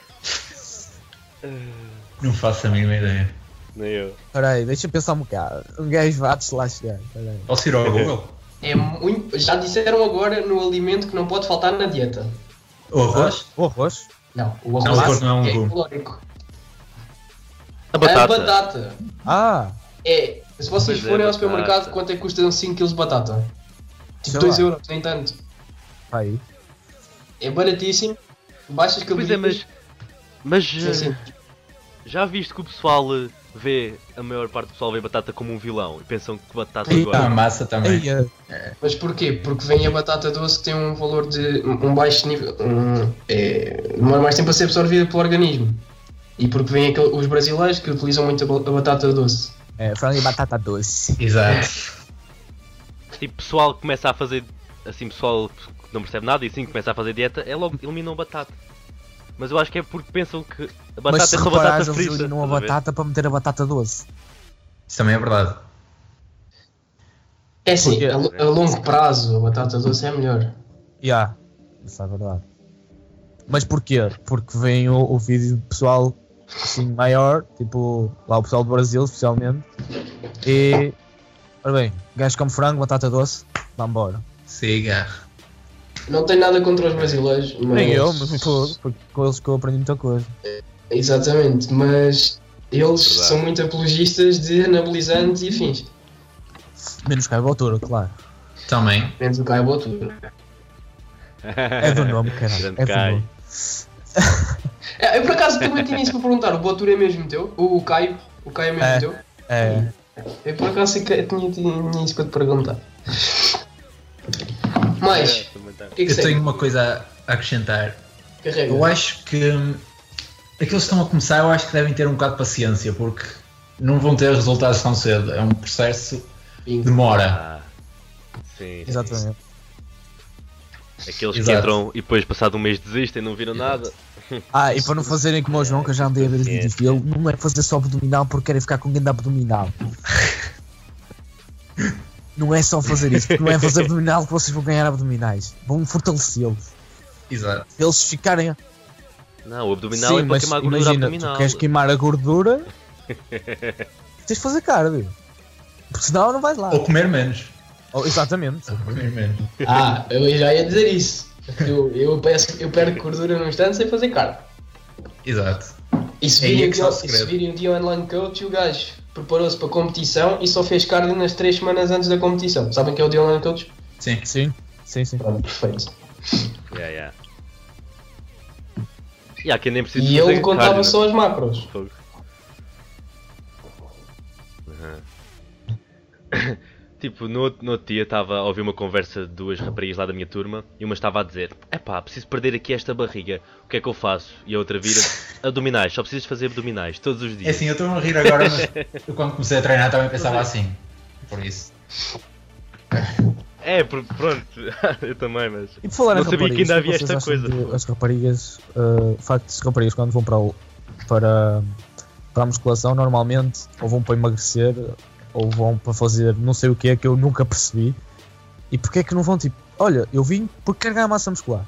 Não faço a mínima ideia. Nem eu. Peraí, deixa eu pensar um bocado. Um gajo vai-se lá chegar. Peraí. Posso ir ao Google? É muito, já disseram agora no alimento que não pode faltar na dieta. O arroz? O arroz? Não, o Não, arroz o arroz não é um é calórico. A batata. A batata Ah! é. Se vocês Pois é, forem ao batata. supermercado, quanto é que custa 5 kg de batata? Tipo Sei 2 lá. euros, nem tanto. Aí. É baratíssimo, baixas Pois calorias. é, mas. Mas. Sim, sim. eh, Já viste que o pessoal eh, vê. A maior parte do pessoal vê batata como um vilão e pensam que batata Ah, agora. massa também. Ah, Mas porquê? Porque vem a batata doce que tem um valor de. um baixo nível. Um, é, demora mais tempo a ser absorvida pelo organismo. E porque vem aquele- os brasileiros que utilizam muito a, ba- a batata doce. é, frango e batata doce. Exato. Tipo, pessoal que começa a fazer. Assim, pessoal que não percebe nada e assim que começa a fazer dieta, é logo eliminam batata. Mas eu acho que é porque pensam que a batata Mas se é só batata reparares, eles frita. eliminam a batata para meter a batata doce. Isso também é verdade. É assim, a, a longo prazo a batata doce é melhor. Já, isso é verdade. Mas porquê? Porque vem o, o vídeo do pessoal assim maior, tipo lá o pessoal do Brasil especialmente. E. Ora bem, gajo come frango, batata doce, vambora. Siga. Não tenho nada contra os brasileiros, mas. Nem eu, mas fogo, porque com eles que eu aprendi muita coisa. Exatamente, mas eles Verdade. são muito apologistas de anabolizantes e afins. Menos caiba a altura, claro. Também. Menos o Caio Botura. É do nome, caralho. [laughs] Grande É do Caio. nome. [laughs] É, eu por acaso também tinha isso para perguntar, o Botura é mesmo teu? O Caio? O Caio é mesmo É. teu? É. Eu por acaso sei que tinha, tinha isso para te perguntar. Mais, É, tá. que é que Eu segue? tenho uma coisa a acrescentar. Carrega. Eu acho que hum, aqueles que estão a começar, eu acho que devem ter um bocado de paciência, porque não vão ter resultados tão cedo. É um processo que demora. Ah, sim, sim. Exatamente. Aqueles que Exato. entram e depois, passado um mês, desistem, não viram nada. Ah, e para não fazerem como o João, que eu já andei a ver os vídeos dele, não é fazer só abdominal porque querem ficar com grande abdominal. não é só fazer isso, porque não é fazer abdominal que vocês vão ganhar abdominais. Vão fortalecê-los. Exato. Eles ficarem. Não, o abdominal Sim, é para mas queimar a gordura imagina, abdominal. tu queres queimar a gordura, [laughs] tens de fazer cardio. Porque senão não vais lá. Ou comer menos. Oh, exatamente. Comer menos. Ah, eu já ia dizer isso. Eu, eu, peço, eu perco gordura num instante sem fazer carne. Exato. E se É virem, é e se segredo. virem o dia online coach, o gajo preparou-se para a competição e só fez cardio nas 3 semanas antes da competição. Sabem que é o dia online coach? Sim. Sim, sim, sim. Pronto, perfeito. Yeah, yeah. E há quem nem precisa E fazer ele contava cardio, só as macros. né? [laughs] Tipo, no, outro- no outro dia estava a ouvir uma conversa de duas raparigas lá da minha turma e uma estava a dizer: Epá, preciso perder aqui esta barriga, o que é que eu faço? E a outra vira: Abdominais, só precisas fazer abdominais todos os É dias. assim, eu estou a rir agora, mas [laughs] eu quando comecei a treinar também pensava assim. Por isso. É, por- pronto, [laughs] eu também, mas. E por falar Não sabia que ainda havia esta coisa. As raparigas, uh, o facto de as raparigas quando vão para, o- para, para a musculação, normalmente ou vão para emagrecer ou vão para fazer não sei o que é que eu nunca percebi. E porquê é que não vão tipo, olha, eu vim porque quero ganhar massa muscular.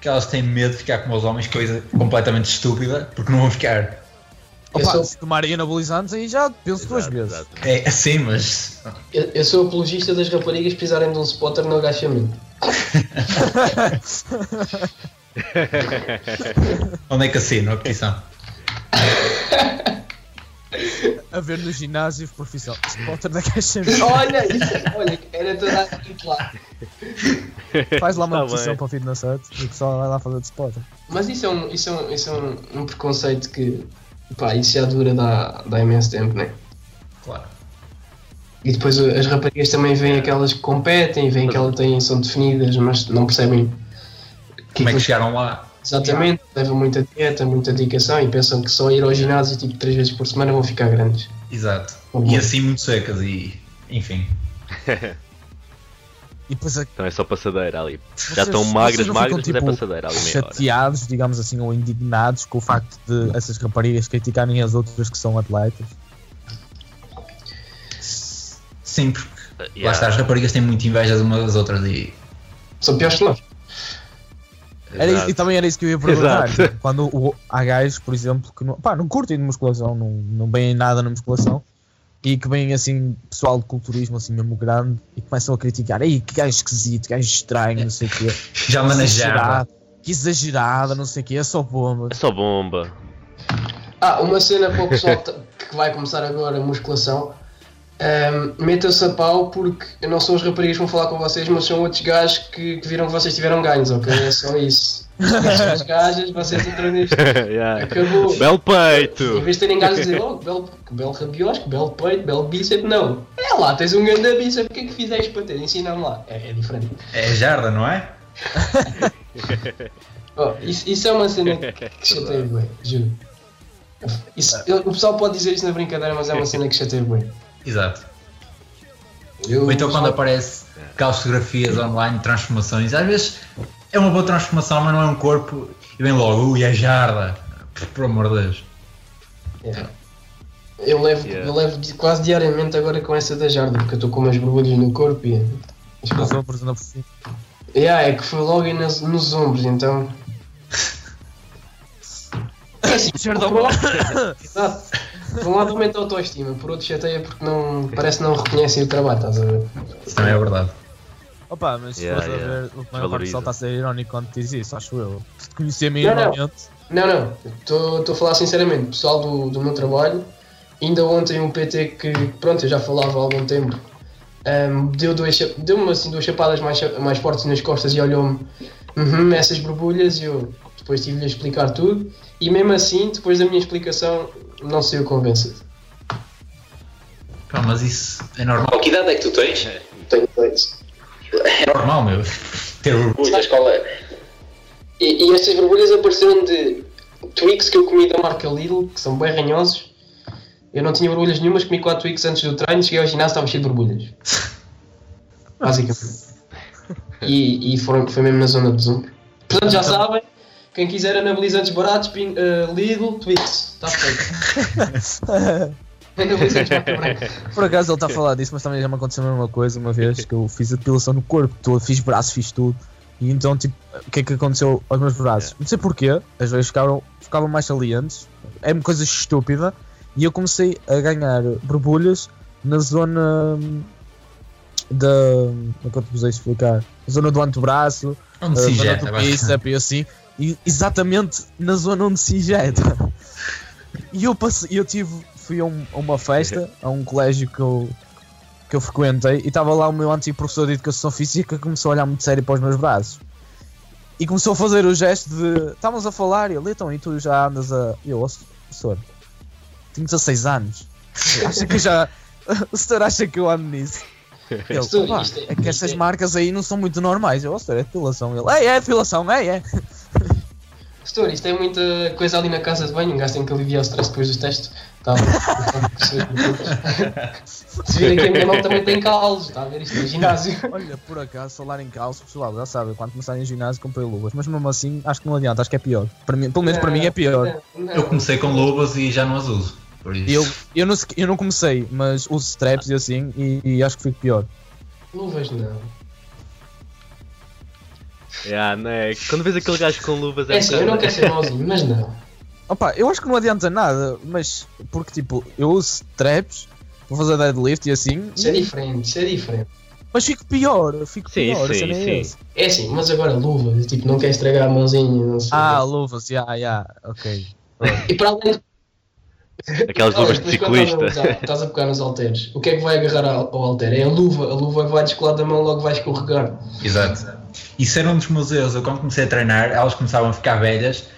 Que elas têm medo de ficar como os homens, coisa completamente estúpida, porque não vão ficar. Eu Opa, sou- se tomarem anabolizantes aí já penso duas Exato, vezes. exato. É assim, mas. Eu, eu sou apologista das raparigas precisarem de um spotter no agachamento. [laughs] Onde é que assino a petição? [laughs] A ver no ginásio profissional. Spotter da caixa. Olha, isso, é- olha, era toda a gente lá. Faz lá uma Tá petição bem. para o Fitness Hut e o pessoal vai lá fazer de spotter. Mas isso é um, isso é um, isso é um, um preconceito que, pá, isso já dura da, da imenso tempo, né? Claro. E depois as raparigas também veem aquelas que competem, veem que elas têm, são definidas, mas não percebem Como é que chegaram lá? Exatamente, levam muita dieta, muita dedicação e pensam que só ir ao ginásio tipo três vezes por semana vão ficar grandes. Exato. E assim muito secas e. Enfim. [laughs] E depois a Então é só passadeira ali. Vocês- Já estão magras, magras, ficam, mas é tipo, passadeira ali chateados, digamos assim, ou indignados com o facto de essas raparigas criticarem as outras que são atletas. Sim, porque Uh, lá yeah. está, as raparigas têm muita inveja de umas das outras e. São piores que nós. Era e também era isso que eu ia perguntar. Exato. tipo, Quando o, há gajos, por exemplo, que não, pá, não curtem de musculação, não, não veem nada na musculação e que vêm assim, pessoal de culturismo assim mesmo grande e começam a criticar. Ei, que gajo esquisito, que gajo estranho, não sei o quê. [laughs] Já Que manejava. exagerado, Que exagerada, não sei o quê, é só bomba. É só bomba. Ah, uma cena para o pessoal que [laughs] que vai começar agora a musculação. Um, Meta-se a pau porque não são as raparigas que vão falar com vocês, mas são outros gajos que, que viram que vocês tiveram ganhos, ok? É só isso. São as gajas, vocês entram nisto. [laughs] Yeah. Acabou. Belo Em peito! vez de terem gajos a dizer, oh, que belo, que belo rabiosco, que belo peito, belo bíceps, não. É lá, tens um grande bíceps, o que é que fizeste para ter? Ensina-me lá. É, é diferente. É jarda, não é? [laughs] Oh, isso, isso é uma cena que chateia bem, juro. Isso, eu- o pessoal pode dizer isso na brincadeira, mas é uma cena que chateia bem. Exato. Eu, Ou então quando aparece aquelas fotografias online transformações, às vezes é uma boa transformação, mas não é um corpo e vem logo, ui, é jarda. Por amor de Deus. Yeah. Eu levo, Yeah. eu levo quase diariamente agora com essa da jarda, porque eu estou com umas borbulhas no corpo e. Os ombros por cima. Yeah, é que foi logo aí nas- nos ombros, então. É assim, lado- Exato. Por um lado aumenta a autoestima, por outro chateia porque não, parece que não reconhecem o trabalho, estás a ver? Isso também é verdade. Opa, mas se Yeah, fores yeah. a ver, o maior parte do está a ser irónico quando diz isso, acho eu. Se te não. minimamente, Não, não, estou a falar sinceramente, pessoal do, do meu trabalho, ainda ontem um PT que, pronto, eu já falava há algum tempo, ahm, deu dois deu-me assim duas chapadas mais, mais fortes nas costas e olhou-me, uhum, essas borbulhas, e eu depois tive-lhe a explicar tudo, e mesmo assim, depois da minha explicação, não saiu convencido. Pá, mas isso é normal. Que idade é que tu tens? Tenho dois. É normal, meu. Ter orgulho da escola. E, e estas borbulhas apareceram de Twix que eu comi da marca Lidl, que são bem ranhosos. Eu não tinha borbulhas nenhumas, comi 4 Twix antes do treino, cheguei ao ginásio estava cheio de borbulhas. [laughs] Basicamente. E, e foram, foi mesmo na zona do Zoom. Portanto, já sabem, quem quiser anabolizantes baratos, pin- eh, Lidl, Twix. Está feito. [laughs] Por acaso ele está a falar disso, mas também já me aconteceu a mesma coisa uma vez que eu fiz a depilação no corpo todo, fiz braço, fiz tudo. E então, tipo, o que é que aconteceu aos meus braços? Não sei porquê, as vezes ficaram, ficavam mais salientes, é uma coisa estúpida. E eu comecei a ganhar borbulhas na zona hum, da. Como é que eu te vos explicar? Na zona do antebraço, Onde se zona injeta, do bíceps e assim, exatamente na zona onde se injeta. E eu passei, eu tive, fui a, um- a uma festa, a um colégio que eu, que eu frequentei, e estava lá o meu antigo professor de educação física que começou a olhar muito sério para os meus braços. E começou a fazer o gesto de estávamos a falar, e ele, então, e tu já andas a. Eu, "Ó, professor, tenho 16 anos. Acha que eu já. O senhor acha que eu ando nisso? [laughs] Ele, Senhor, "Opa, isto é- que isto essas é- marcas aí não são muito normais. Eu, "Ó, senhor, é depilação. Ele, é, é depilação, é, é. Setor, isto é muita coisa ali na casa de banho, um gajo tem que aliviar o stress depois dos testes. Tá, [laughs] Se virem que a minha mão também tem calos, está a ver isto no ginásio. [laughs] Olha, por acaso, falar em calço, pessoal, já sabem, quando começarem em ginásio comprei luvas, mas mesmo assim acho que não adianta, acho que é pior. Para mim, pelo menos para mim é pior. Não, Eu comecei com luvas e já não as uso. Por isso. Eu, eu, não, eu não comecei, mas uso straps e assim e, e acho que fico pior. Luvas não. Yeah, não é? Quando vês aquele gajo com luvas É assim, eu não quero ser mauzinho, mas não. Opa, eu acho que não adianta nada, mas porque tipo, eu uso straps, vou fazer deadlift e assim, Isso é diferente, isso é diferente. mas fico pior, fico Sim, pior, sim, é sim. essa. É assim, mas agora luvas, tipo, não quer estragar a mãozinha, não sei. Ah, luvas, já, já, ok. [laughs] E para além de Aquelas luvas de ciclista. Estás a pegar nos halteres. O que é que vai agarrar ao ao halter? É a luva. A luva vai descolar da mão, logo vai escorregar. Exato. Isso era um dos meus erros. Eu, quando comecei a treinar, elas começavam a ficar velhas.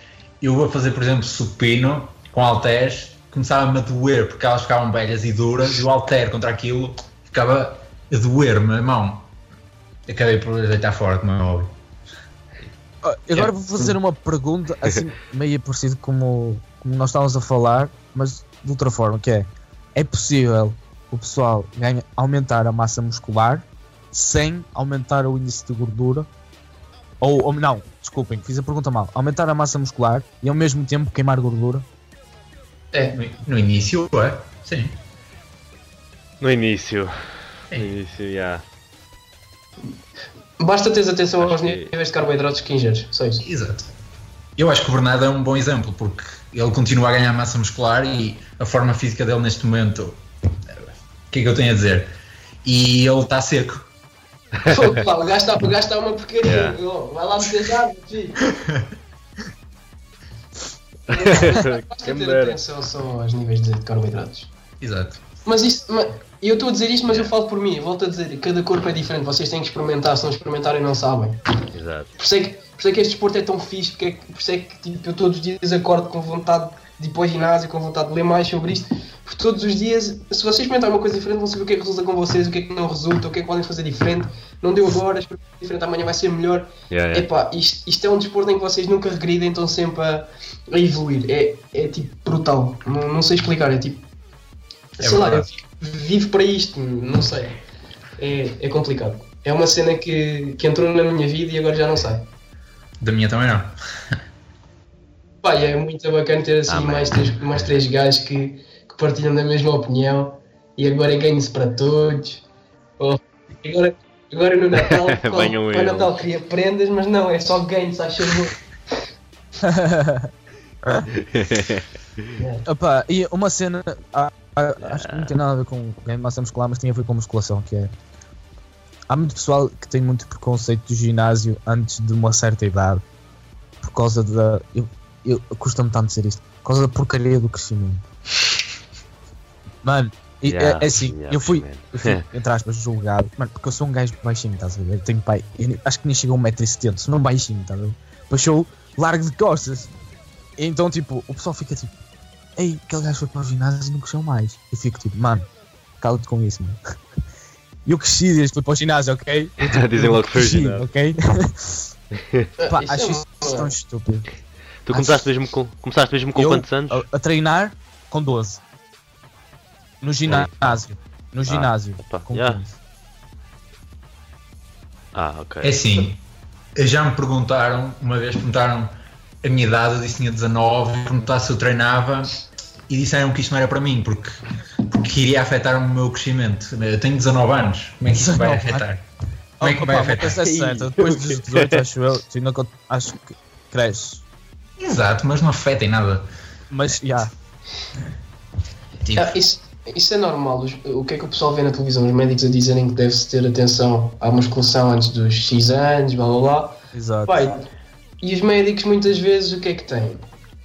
Eu vou fazer, por exemplo, supino com halteres, começava-me a doer porque elas ficavam velhas e duras. E o halter contra aquilo ficava a doer-me a mão. Acabei por deitar fora, como é óbvio. Agora vou fazer uma pergunta assim, [laughs] meio parecido como, como nós estávamos a falar, mas de outra forma, que é é possível o pessoal ganha, aumentar a massa muscular sem aumentar o índice de gordura? Ou, ou não, desculpem, fiz a pergunta mal. Aumentar a massa muscular e ao mesmo tempo queimar gordura? É. No, no início, é? Sim. No início. É. No início, yeah. Basta teres atenção Acho aos que- níveis de carboidratos que ingeres. Só isso. Exato. Eu acho que o Bernardo é um bom exemplo porque ele continua a ganhar massa muscular e a forma física dele neste momento. O que é que eu tenho a dizer? E ele está seco. Fogo, pá, o gajo está o gajo está uma porcaria. Yeah. Vai lá meter água, filho. [laughs] Basta ter atenção só aos níveis de carboidratos. Exato. Mas isto, ma- eu estou a dizer isto, mas eu falo por mim. Volto a dizer, cada corpo é diferente. Vocês têm que experimentar. Se não experimentarem, não sabem. Exato. Por isso é que, por isso é que este desporto é tão fixe, porque é que, por isso é que tipo, eu todos os dias acordo com vontade de ir para o ginásio, com vontade de ler mais sobre isto, porque todos os dias, se vocês experimentarem uma coisa diferente, vão saber o que é que resulta com vocês, o que é que não resulta, o que é que podem fazer diferente. Não deu agora, experimentem diferente, amanhã vai ser melhor. Yeah, yeah. Epá, isto, isto é um desporto em que vocês nunca regridem, estão sempre a, a evoluir. É, é tipo brutal, não, não sei explicar, é tipo. É sei lá, eu verdade. vivo para isto, não sei. É, é complicado. É uma cena que, que entrou na minha vida e agora já não sai. Da minha também não. [laughs] Pá, e é muito bacana ter assim Ah, mais, três, mais três gajos que, que partilham da mesma opinião e agora é ganho-se para todos. Oh, agora, agora no Natal, Venham para o eles. Natal queria prendas, mas não, é só ganho-se, acho [laughs] [laughs] Opa, e uma cena, ah, ah, acho que não tem nada a ver com ganho de massa muscular, mas tem a ver com musculação, que é há muito pessoal que tem muito preconceito do ginásio antes de uma certa idade por causa da. Eu, eu custa-me tanto dizer isto, por causa da porcaria do crescimento. Mano, Yeah, é, é assim, yeah, eu fui, eu fui, [laughs] entre aspas, julgado, mano, porque eu sou um gajo baixinho, estás a ver? Eu tenho pai, eu acho que nem chega a 1,70m, sou não baixinho, estás a ver? Depois largo de costas. Então, tipo, o pessoal fica tipo, ei, aquele gajo foi para o ginásio e não cresceu mais. Eu fico tipo, mano, cala-te com isso, mano. [laughs] Eu cresci desde que fui para o ginásio, ok? [laughs] Eu, tipo, Dizem logo que foi o ginásio. ok? Pá, Isso é acho uma- isso tão estúpido. Tu começaste mesmo com, começaste mesmo com Eu- quantos anos? A, a treinar com 12. No ginásio. No ginásio. opa, com yeah. 15. Ah, ok. É assim, já me perguntaram, uma vez perguntaram a minha idade, eu disse que tinha 19, perguntaram se eu treinava e disseram que isto não era para mim, porque porque iria afetar o meu crescimento. Eu tenho 19 anos, como é que isso vai 19 afetar? Como é que vai afetar? é depois dos 18, acho eu, tu ainda cont- acho que cresce. Exato, mas não afeta em nada. Mas, já, Tipo, Ah, isso, isso é normal. O que é que o pessoal vê na televisão? Os médicos a dizerem que deve-se ter atenção à musculação antes dos X anos, blá blá blá. exato. Pai, e os médicos muitas vezes o que é que têm?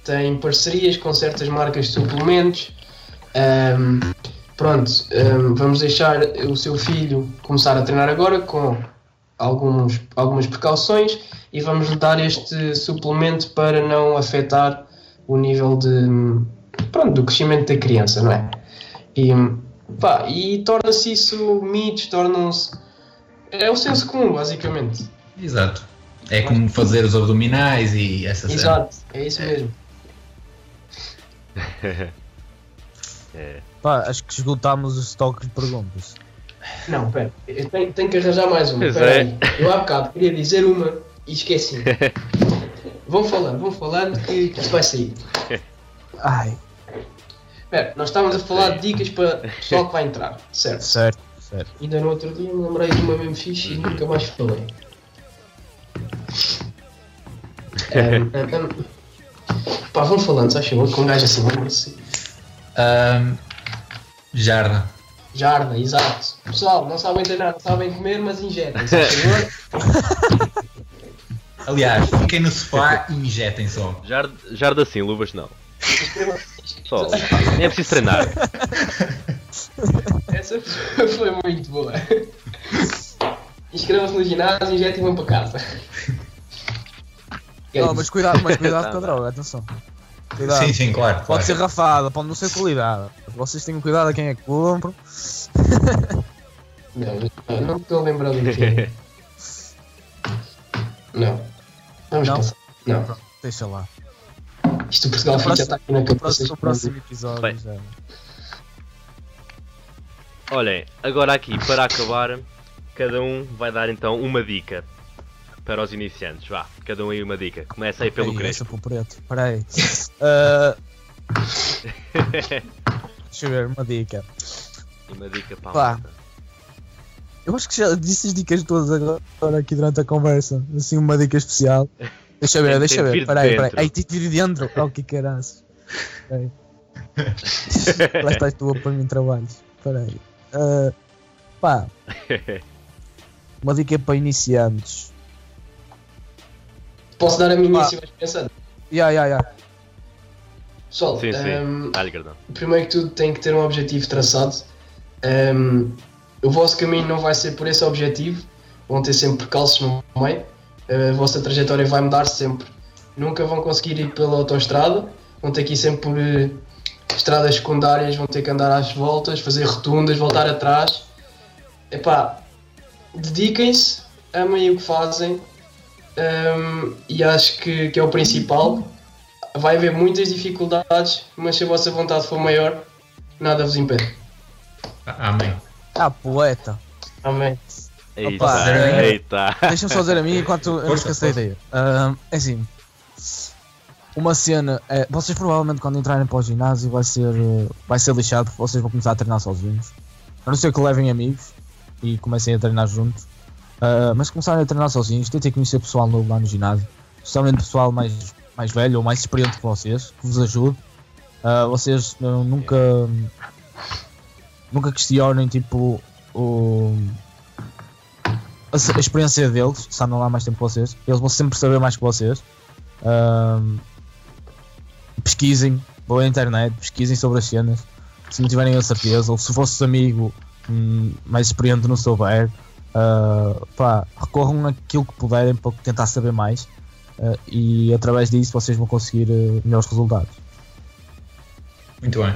Têm parcerias com certas marcas de suplementos. Ahm, pronto, ahm, vamos deixar o seu filho começar a treinar agora com alguns, algumas precauções e vamos dar este suplemento para não afetar o nível de, pronto, do crescimento da criança, não é? E, pá, e torna-se isso mitos, tornam-se. É o senso comum, basicamente. exato. É como fazer os abdominais e essa cena. Exato, é isso mesmo. [laughs] Pá, acho que esgotámos o estoque de perguntas. Não, pera, eu tenho, tenho que arranjar mais uma. Pois Pera é. aí. Eu há bocado queria dizer uma e esqueci. [laughs] vão falando, vão falando que, que isso vai sair. Ai, Espera, nós estávamos a falar de dicas para o pessoal que vai entrar, certo? certo, certo. Ainda no outro dia me lembrei de uma mesmo fixe e nunca mais falei. Ahm, ahm, [laughs] ahm. Pá, vão falando, sabes favor, com um gajo assim, lembra-se. Ahm, jarda. Jarda, exato. Pessoal, não sabem treinar, não sabem comer, mas injetem, favor? [laughs] Aliás, fiquem no sofá e injetem só. Jarda, jarda sim, luvas não. Só, [laughs] nem é preciso treinar. [laughs] Essa foi muito boa. Inscrevam-se no ginásio, injetem e vão para casa. Não, mas cuidado, mas cuidado com a droga, atenção. Cuidado. Sim, sim, claro. Pode claro. ser rafada, pode não ser qualidade. Vocês tenham cuidado a quem é que compram. Não, não, não estou a lembrar do que. Não. Vamos Não? passar. Não. Pronto, deixa lá. Isto o Portugal já está aqui na cabeça. próximo, o próximo episódio Bem. já. Olhem, agora aqui, para acabar, cada um vai dar então uma dica para os iniciantes. Vá, cada um aí uma dica. Começa aí pelo Ei, Crespo. pro preto. Espera aí. Ah, [laughs] deixa eu ver, uma dica. uma dica para Pá. Eu acho que já disse as dicas todas agora aqui durante a conversa. Assim, uma dica especial. Deixa eu ver, deixa eu de ver. vir Espera aí, tem de vir dentro. Oh, que caraças. Espera aí. [laughs] Lá estás tu a pôr-me em trabalhos. Espera aí. Ah, pá, [laughs] uma dica para iniciantes. Posso dar a minha Pá. e se vais pensando? Ya, ya, ya. Pessoal, Sim, sim. ehm, primeiro que tudo tem que ter um objetivo traçado. Ehm, o vosso caminho não vai ser por esse objetivo, vão ter sempre percalços no meio, a vossa trajetória vai mudar sempre. Nunca vão conseguir ir pela autoestrada, vão ter que ir sempre por eh, estradas secundárias, vão ter que andar às voltas, fazer rotundas, voltar atrás. Epá, dediquem-se, amem o que fazem ehm, e acho que, que é o principal vai haver muitas dificuldades, mas se a vossa vontade for maior, nada vos impede. Amém. Ah, poeta. Amém. Eita, Opa, eita. Deixa-me só dizer a mim enquanto eu não Força, esqueço da ideia. Ah, é assim. Uma cena. É, vocês provavelmente quando entrarem para o ginásio vai ser, eh, vai ser lixado porque vocês vão começar a treinar sozinhos. A não ser que levem amigos e comecem a treinar juntos. Ah, mas começarem a treinar sozinhos, tentem conhecer pessoal novo lá no ginásio. Especialmente pessoal mais, mais velho ou mais experiente que vocês, que vos ajude. Ah, vocês ah, nunca. Nunca questionem tipo o, a, a experiência deles, se andam lá mais tempo que vocês, eles vão sempre saber mais que vocês. Pesquisem, vão à internet, pesquisem sobre as cenas. Se não tiverem a certeza, ou se o vosso amigo hum, mais experiente não souber, ah, pá, recorram aquilo que puderem para tentar saber mais. ah, e através disso vocês vão conseguir ah, melhores resultados. Muito bem.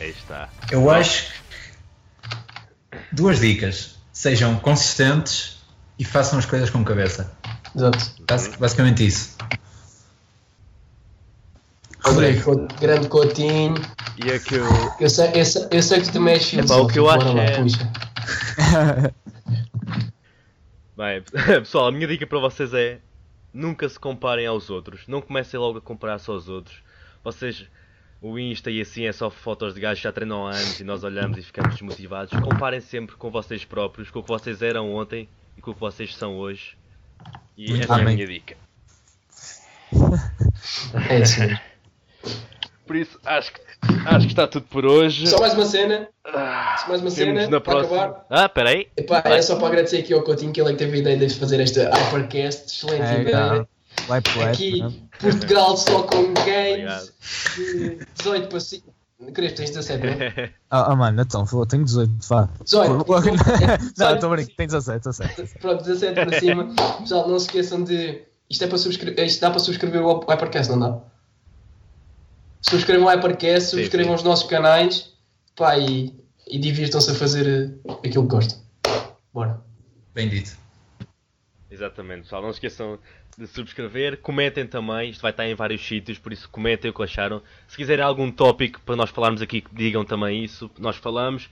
Aí está. Eu acho que duas dicas. Sejam consistentes e façam as coisas com cabeça. Exato. Basi- Basicamente isso. Rodrigo, grande Coutinho. E é que eu. Eu sei, eu sei, eu sei que tu és filho. Epá, o que eu acho é- Puxa. [laughs] Bem, [laughs] pessoal, a minha dica para vocês é nunca se comparem aos outros. Não comecem logo a comparar-se aos outros. Vocês o Insta e assim é só fotos de gajos que já treinam há anos e nós olhamos e ficamos desmotivados. Comparem sempre com vocês próprios, com o que vocês eram ontem e com o que vocês são hoje. E Muito essa é a minha dica. [laughs] É isso. Por isso, acho que, acho que está tudo por hoje. Só mais uma cena. Ah, Só mais uma cena. na para próxima. acabar. Ah, peraí. Epá, é só para agradecer aqui ao Coutinho que ele é que teve a ideia de fazer esta Hypercast. Excelente É, ideia. Vai pro Aqui, né? Portugal só com games de 18 para 5. Querias, tens 17, não é? [laughs] Ah, ah, mano, então, eu tenho 18, vá. 18. [laughs] [laughs] Não, estou brincando, tenho 17, 17. Pronto, 17 para cima. Pessoal, não se esqueçam de. Isto é para subscrever. Isto dá para subscrever o Hypercast, não dá? Subscrevam o Hypercast, subscrevam os nossos canais pá, e, e divirtam-se a fazer eh, aquilo que gostam. Bora. Bem dito. Exatamente, pessoal. Não se esqueçam de subscrever, comentem também, isto vai estar em vários sítios, por isso comentem o que acharam. Se quiserem algum tópico para nós falarmos aqui, digam também isso, nós falamos.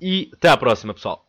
E até à próxima, pessoal.